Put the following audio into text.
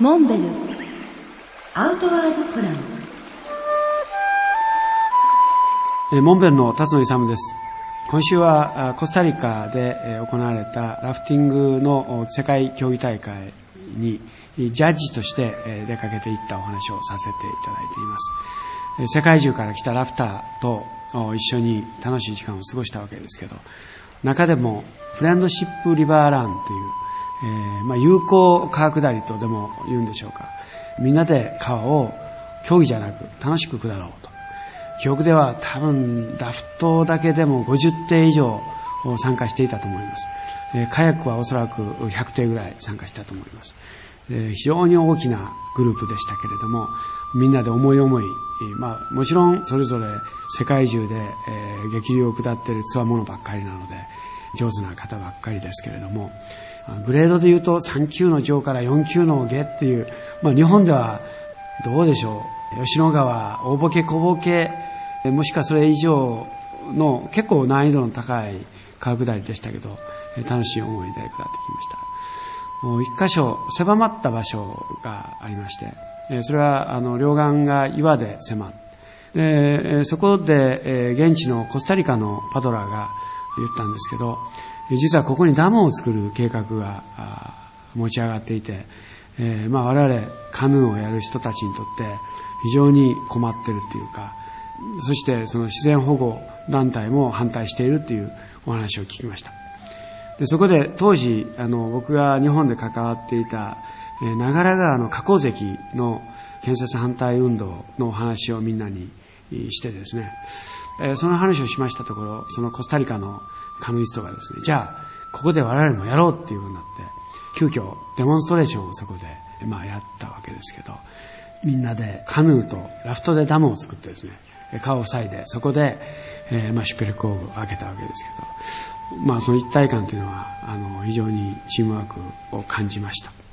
モンベルアウトワードプランえモンベルの辰野勇です。今週はコスタリカで行われたラフティングの世界競技大会にジャッジとして出かけていったお話をさせていただいています。世界中から来たラフターと一緒に楽しい時間を過ごしたわけですけど、中でもフレンドシップリバーランという、えーまあ、友好川下りとでも言うんでしょうか。みんなで川を競技じゃなく楽しく下ろうと。記憶では多分ラフトだけでも50艇以上参加していたと思います。えーカヤックはおそらく100艇ぐらい参加したと思います。え非常に大きなグループでしたけれども、みんなで思い思い、まあもちろんそれぞれ世界中で、えー激流を下っている強者ばっかりなので、上手な方ばっかりですけれども、グレードで言うと3級の上から4級の下っていう、まあ日本ではどうでしょう？吉野川、大ボケ小ボケ、もしくはそれ以上の結構難易度の高い川下りでしたけど、楽しい思いで下ってきました。もう一箇所狭まった場所がありまして、それはあの両岸が岩で狭っ、でそこで、現地のコスタリカのパドラーが言ったんですけど、実はここにダムを作る計画が持ち上がっていて、えーまあ、我々カヌーをやる人たちにとって非常に困ってるっていうか、そしてその自然保護団体も反対しているっていうお話を聞きました。でそこで当時あの僕が日本で関わっていた、えー長良川の河口堰の建設反対運動のお話をみんなにしてですね、えその話をしましたところそのコスタリカのカヌイストがですねじゃあここで我々もやろうっていうふうになって急遽デモンストレーションをそこで、まあ、やったわけですけどみんなでカヌーとラフトでダムを作ってですね川を塞いでそこで、えーまあ、シュペルコーブを開けたわけですけど、まあ、その一体感というのはあの非常にチームワークを感じました。